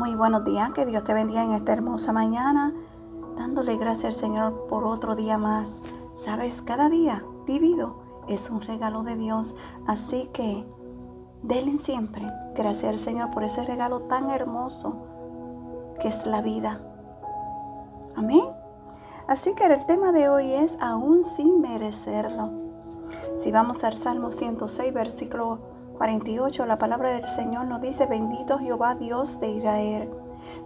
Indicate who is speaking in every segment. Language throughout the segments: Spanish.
Speaker 1: Muy buenos días, que Dios te bendiga en esta hermosa mañana, dándole gracias al Señor por otro día más. Sabes, cada día vivido es un regalo de Dios, así que denle siempre gracias al Señor por ese regalo tan hermoso que es la vida. Amén. Así que el tema de hoy es aún sin merecerlo. Si vamos al Salmo 106, versículo 48, la palabra del Señor nos dice, bendito Jehová Dios de Israel,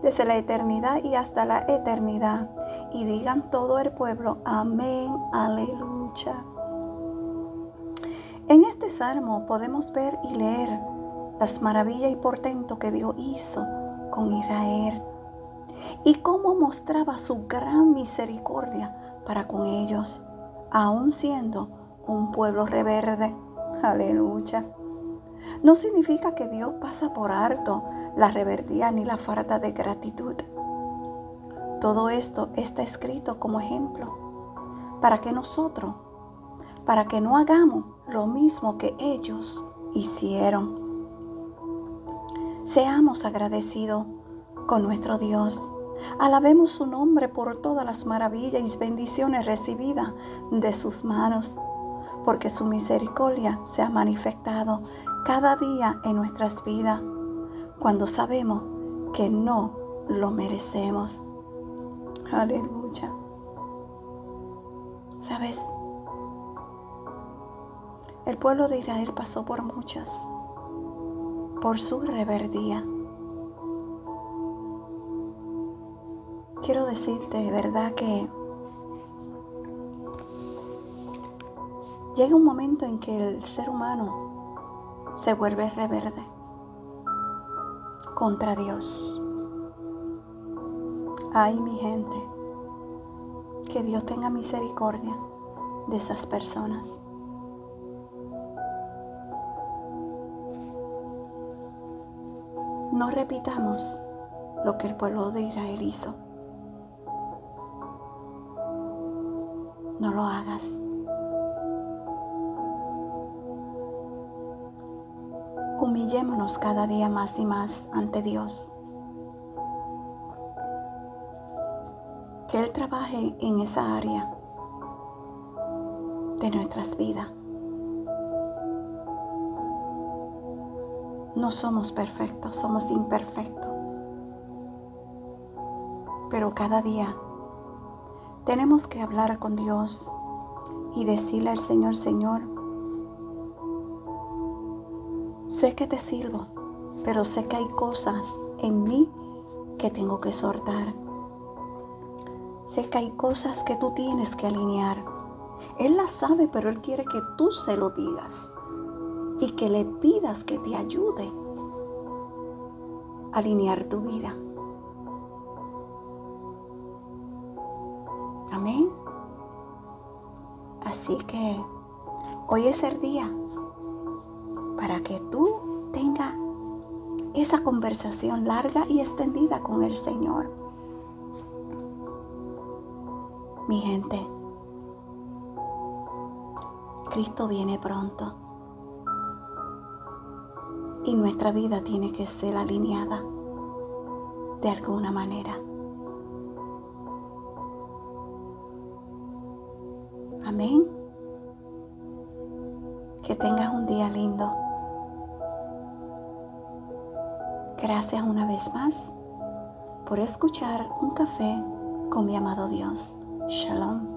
Speaker 1: desde la eternidad y hasta la eternidad. Y digan todo el pueblo, amén, aleluya. En este salmo podemos ver y leer las maravillas y portentos que Dios hizo con Israel y cómo mostraba su gran misericordia para con ellos, aun siendo un pueblo reverde. Aleluya. No significa que Dios pasa por alto la reverdía ni la falta de gratitud. Todo esto está escrito como ejemplo para que nosotros, para que no hagamos lo mismo que ellos hicieron. Seamos agradecidos con nuestro Dios. Alabemos su nombre por todas las maravillas y bendiciones recibidas de sus manos, porque su misericordia se ha manifestado cada día en nuestras vidas cuando sabemos que no lo merecemos. Aleluya. ¿Sabes? El pueblo de Israel pasó por muchas, por su reverdía. Quiero decirte, de verdad, que llega un momento en que el ser humano se vuelve reverde contra Dios. Ay, mi gente, que Dios tenga misericordia de esas personas. No repitamos lo que el pueblo de Israel hizo. No lo hagas. Humillémonos cada día más y más ante Dios. Que Él trabaje en esa área de nuestras vidas. No somos perfectos, somos imperfectos. Pero cada día tenemos que hablar con Dios y decirle al Señor, Señor, Sé que te sirvo, pero sé que hay cosas en mí que tengo que soltar. Sé que hay cosas que tú tienes que alinear. Él las sabe, pero Él quiere que tú se lo digas y que le pidas que te ayude a alinear tu vida. Amén. Así que hoy es el día para que tú tengas esa conversación larga y extendida con el Señor. Mi gente, Cristo viene pronto y nuestra vida tiene que ser alineada de alguna manera. Amén. Que tengas un día lindo. Gracias una vez más por escuchar un café con mi amado Dios. Shalom.